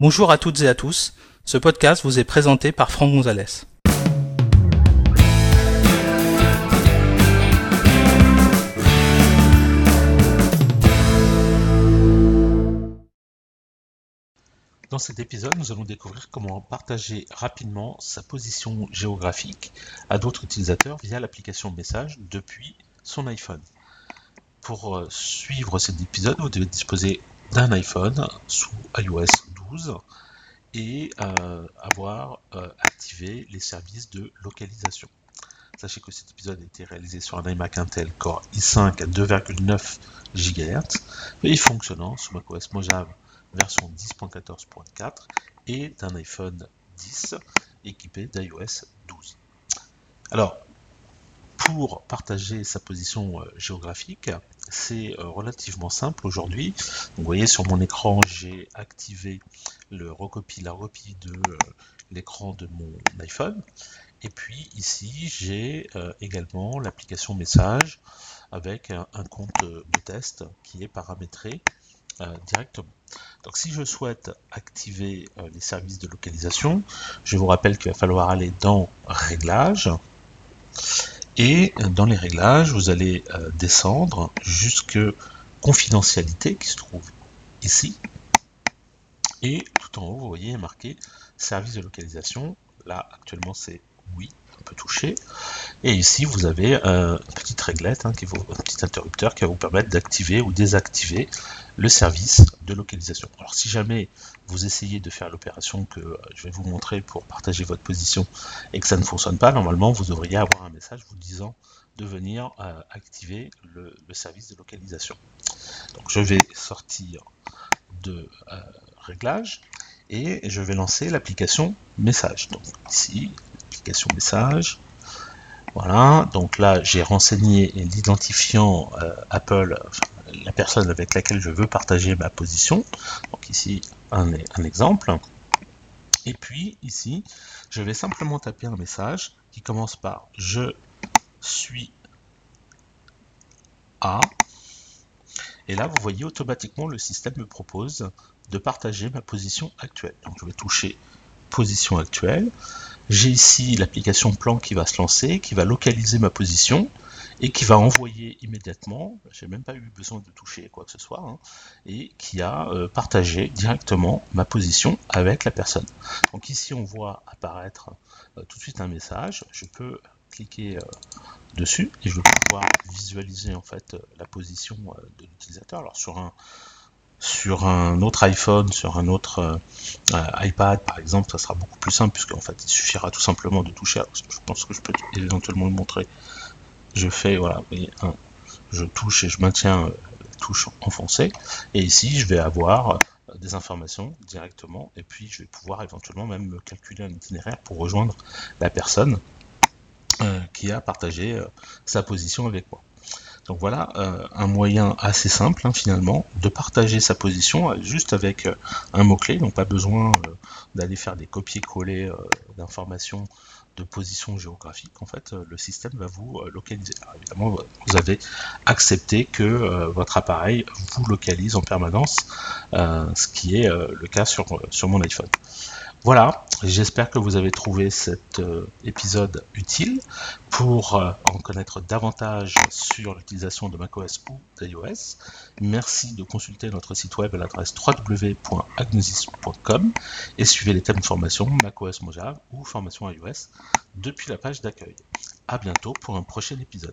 Bonjour à toutes et à tous. Ce podcast vous est présenté par Franck Gonzalez. Dans cet épisode, nous allons découvrir comment partager rapidement sa position géographique à d'autres utilisateurs via l'application Message depuis son iPhone. Pour euh, suivre cet épisode, vous devez disposer d'un iPhone sous iOS 12 et euh, avoir euh, activé les services de localisation. Sachez que cet épisode a été réalisé sur un iMac Intel Core i5 à 2,9 GHz et fonctionnant sous macOS Mojave version 10.14.4 et d'un iPhone 10 équipé d'iOS 12. Alors, pour partager sa position euh, géographique, c'est euh, relativement simple aujourd'hui. Vous voyez sur mon écran, j'ai activé la recopie de euh, l'écran de mon iPhone. Et puis ici, j'ai également l'application message avec un, compte de test qui est paramétré directement. Donc si je souhaite activer les services de localisation, je vous rappelle qu'il va falloir aller dans Réglages et dans les réglages, vous allez euh, descendre jusque confidentialité qui se trouve ici. Et tout en haut, vous voyez marqué service de localisation. Là, actuellement, c'est oui, on peut toucher. Et ici, vous avez euh, une petite réglette, hein, qui un petit interrupteur qui va vous permettre d'activer ou désactiver le service de localisation. Alors si jamais vous essayez de faire l'opération que euh, je vais vous montrer pour partager votre position et que ça ne fonctionne pas, normalement vous devriez avoir un message vous disant de venir euh, activer le, service de localisation. Donc je vais sortir de réglage et je vais lancer l'application message. Donc ici, message. Voilà, donc là j'ai renseigné l'identifiant Apple, la personne avec laquelle je veux partager ma position. Donc ici, un, exemple. Et puis ici, je vais simplement taper un message qui commence par je suis à. Et là, vous voyez automatiquement le système me propose de partager ma position actuelle. Donc je vais toucher position actuelle. J'ai ici l'application plan qui va se lancer, qui va localiser ma position et qui va envoyer immédiatement, j'ai même pas eu besoin de toucher quoi que ce soit, hein, et qui a euh, partagé directement ma position avec la personne. Donc ici on voit apparaître euh, tout de suite un message, je peux cliquer euh, dessus et je vais pouvoir visualiser en fait la position de l'utilisateur. Alors sur un sur un autre iPhone, sur un autre iPad par exemple, ça sera beaucoup plus simple puisque en fait il suffira tout simplement de toucher. je pense que je peux éventuellement le montrer je fais, voilà, je touche et je maintiens euh, la touche enfoncée. Et ici, je vais avoir euh, des informations directement et puis je vais pouvoir éventuellement même calculer un itinéraire pour rejoindre la personne euh, qui a partagé sa position avec moi. Donc voilà un moyen assez simple hein, finalement de partager sa position juste avec un mot-clé, donc pas besoin d'aller faire des copier-coller d'informations de position géographique, en fait, euh, le système va vous euh, localiser. évidemment, vous avez accepté que euh, votre appareil vous localise en permanence, ce qui est le cas sur, sur mon iPhone. Voilà, j'espère que vous avez trouvé cet euh, épisode utile pour euh, en connaître davantage sur l'utilisation de macOS ou d'iOS. Merci de consulter notre site web à l'adresse www.agnosis.com et suivez les thèmes de formation macOS Mojave ou formation iOS depuis la page d'accueil. A bientôt pour un prochain épisode.